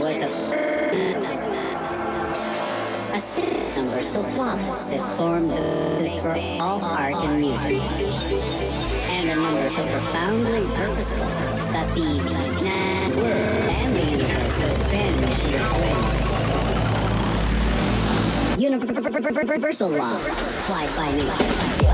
there was a. A six number so flawless it formed for all art and music. And a number so profoundly purposeful that the world and the universe would bend its way. Universal law applied by nature.